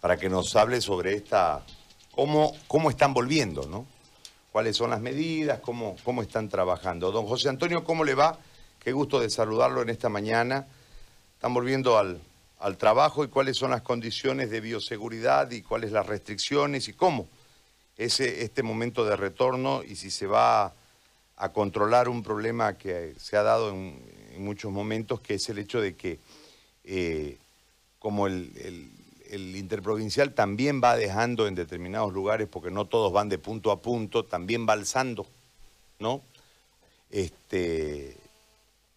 para que nos hable sobre esta, cómo, cómo están volviendo, ¿no? cuáles son las medidas, cómo, cómo están trabajando. Don José Antonio, ¿cómo le va? Qué gusto de saludarlo en esta mañana. Están volviendo al, al trabajo y cuáles son las condiciones de bioseguridad y cuáles las restricciones y cómo es este momento de retorno y si se va a controlar un problema que se ha dado en, muchos momentos, que es el hecho de que eh, como el, interprovincial también va dejando en determinados lugares, porque no todos van de punto a punto, también va alzando, ¿no? Este,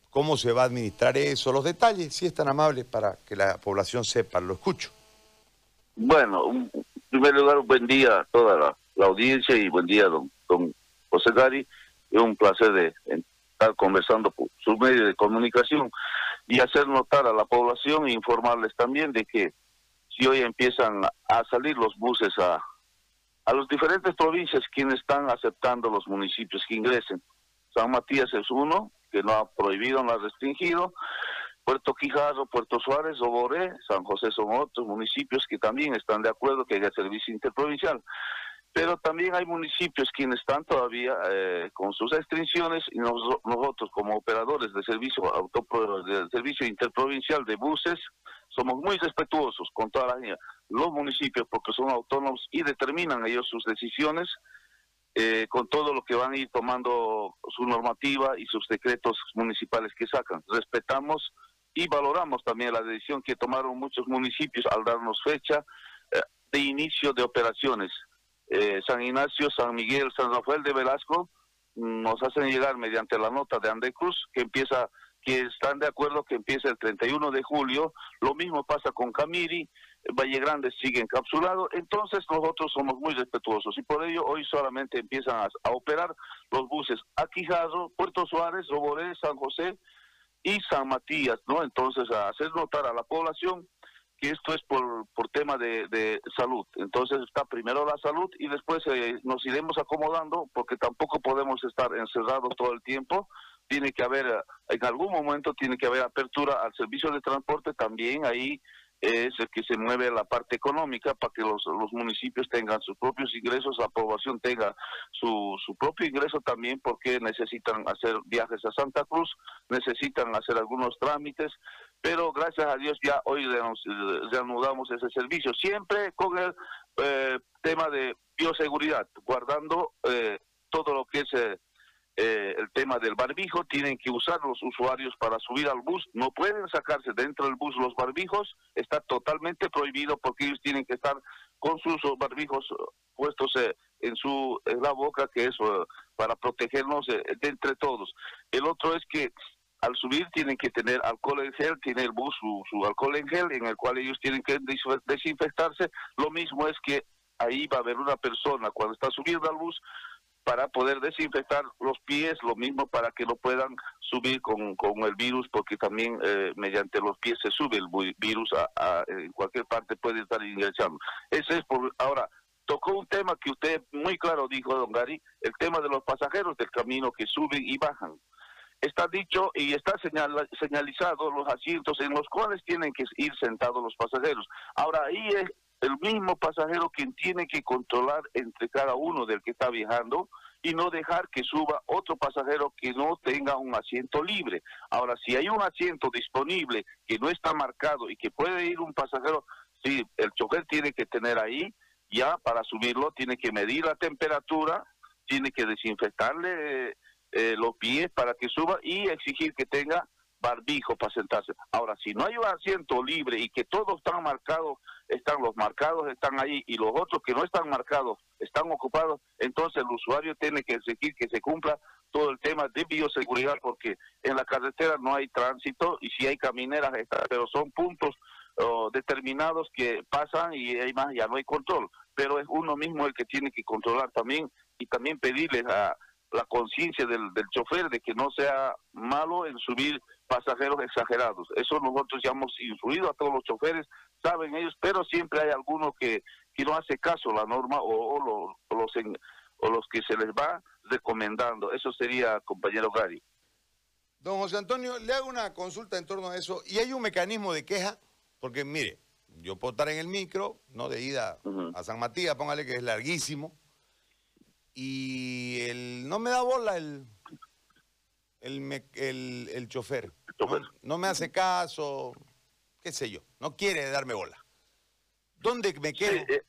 ¿Cómo se va a administrar eso? Los detalles, si es tan amable, para que la población sepa, lo escucho. Bueno, en primer lugar, buen día a toda la, audiencia y buen día, don, don José Gari. Es un placer de estar conversando por su medio de comunicación y hacer notar a la población e informarles también de que si hoy empiezan a salir los buses a, a las diferentes provincias quienes están aceptando los municipios que ingresen. San Matías es uno, que no ha prohibido, no ha restringido. Puerto Quijarro, Puerto Suárez, Oboré, San José son otros municipios que también están de acuerdo que haya servicio interprovincial. Pero también hay municipios quienes están todavía eh, con sus restricciones y nosotros como operadores de servicio auto, de servicio interprovincial de buses somos muy respetuosos con toda la los municipios porque son autónomos y determinan ellos sus decisiones eh, con todo lo que van a ir tomando su normativa y sus decretos municipales que sacan. Respetamos y valoramos también la decisión que tomaron muchos municipios al darnos fecha eh, de inicio de operaciones. Eh, San Ignacio, San Miguel, San Rafael de Velasco mm, nos hacen llegar mediante la nota de Andecruz que empieza que están de acuerdo que empieza el 31 de julio, lo mismo pasa con Camiri, Valle Grande sigue encapsulado, entonces nosotros somos muy respetuosos y por ello hoy solamente empiezan a, operar los buses a Quijado, Puerto Suárez, Roboré, San José y San Matías, ¿no? Entonces a hacer notar a la población que esto es por, por tema de, salud. Entonces está primero la salud y después eh, nos iremos acomodando porque tampoco podemos estar encerrados todo el tiempo. Tiene que haber, en algún momento tiene que haber apertura al servicio de transporte también ahí es el que se mueve la parte económica para que los, los municipios tengan sus propios ingresos, la población tenga su, su propio ingreso también porque necesitan hacer viajes a Santa Cruz, necesitan hacer algunos trámites, pero gracias a Dios ya hoy reanudamos ese servicio, siempre con el eh, tema de bioseguridad, guardando eh, todo lo que es... Eh, eh, el tema del barbijo, tienen que usar los usuarios para subir al bus, no pueden sacarse dentro del bus los barbijos, está totalmente prohibido porque ellos tienen que estar con sus barbijos puestos eh, en su en la boca, que es para protegernos de entre todos. El otro es que al subir tienen que tener alcohol en gel, tiene el bus su, alcohol en gel en el cual ellos tienen que desinfectarse. Lo mismo es que ahí va a haber una persona cuando está subiendo al bus para poder desinfectar los pies, lo mismo para que no puedan subir con, con el virus, porque también eh, mediante los pies se sube el virus a, en cualquier parte puede estar ingresando. Ese es por ahora. Tocó un tema que usted muy claro dijo, don Gary, el tema de los pasajeros del camino que suben y bajan. Está dicho y está señalizado los asientos en los cuales tienen que ir sentados los pasajeros. Ahora ahí es el mismo pasajero quien tiene que controlar entre cada uno del que está viajando y no dejar que suba otro pasajero que no tenga un asiento libre. Ahora, si hay un asiento disponible que no está marcado y que puede ir un pasajero, sí, el chofer tiene que tener ahí, ya para subirlo, tiene que medir la temperatura, tiene que desinfectarle eh, los pies para que suba y exigir que tenga barbijo para sentarse. Ahora, si no hay un asiento libre y que todos están marcados, están los marcados, están ahí, y los otros que no están marcados están ocupados, entonces el usuario tiene que exigir que se cumpla todo el tema de bioseguridad, porque en la carretera no hay tránsito y si hay camineras, pero son puntos oh, determinados que pasan y hay más, ya no hay control, pero es uno mismo el que tiene que controlar también y también pedirles a la conciencia del, del chofer de que no sea malo en subir pasajeros exagerados. Eso nosotros ya hemos influido a todos los choferes, saben ellos, pero siempre hay algunos que, que no hace caso a la norma o, los, o los que se les va recomendando. Eso sería, compañero Gary. Don José Antonio, le hago una consulta en torno a eso. ¿Y hay un mecanismo de queja? Porque, mire, yo puedo estar en el micro, no de ida a San Matías, póngale que es larguísimo, y no me da bola el, el, el, chofer. No, me hace caso, qué sé yo, no quiere darme bola. ¿Dónde me quedo? Eh,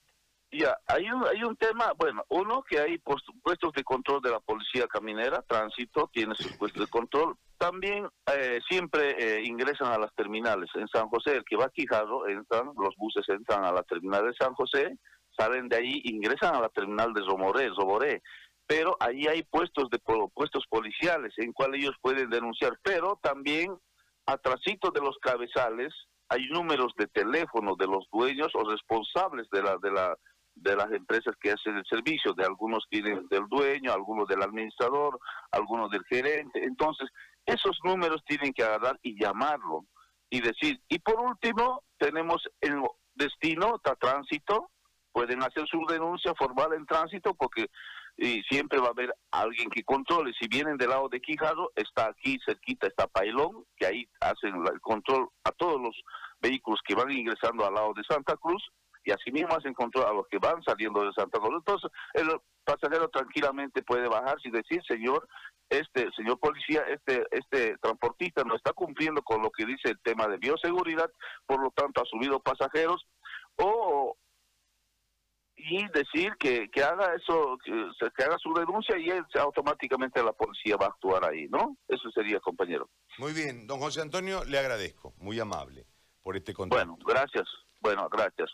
ya, hay un, hay un tema, bueno, uno que hay puestos de control de la policía caminera, tránsito, tiene sus puestos de control. También eh, siempre eh, ingresan a las terminales. En San José, el que va a Quijado, entran, los buses entran a la terminal de San José, salen de ahí, ingresan a la terminal de Romoré, Roboré. Pero ahí hay puestos de puestos policiales en cual ellos pueden denunciar. Pero también, atrasito de los cabezales, hay números de teléfono de los dueños o responsables de la de la de las empresas que hacen el servicio, de algunos tienen del dueño, algunos del administrador, algunos del gerente. Entonces, esos números tienen que agarrar y llamarlo y decir. Y por último, tenemos el destino, está tránsito, pueden hacer su denuncia formal en tránsito porque y siempre va a haber alguien que controle. Si vienen del lado de Quijado, está aquí cerquita, está Pailón, que ahí hacen el control a todos los vehículos que van ingresando al lado de Santa Cruz y asimismo hacen control a los que van saliendo de Santa Cruz. Entonces, el pasajero tranquilamente puede bajarse y decir, señor, este señor policía, este este transportista no está cumpliendo con lo que dice el tema de bioseguridad, por lo tanto ha subido pasajeros o y decir que, que haga eso, que, que haga su denuncia y él, automáticamente la policía va a actuar ahí, ¿no? Eso sería, compañero. Muy bien, don José Antonio, le agradezco, muy amable por este contacto. Bueno, gracias. Bueno, gracias.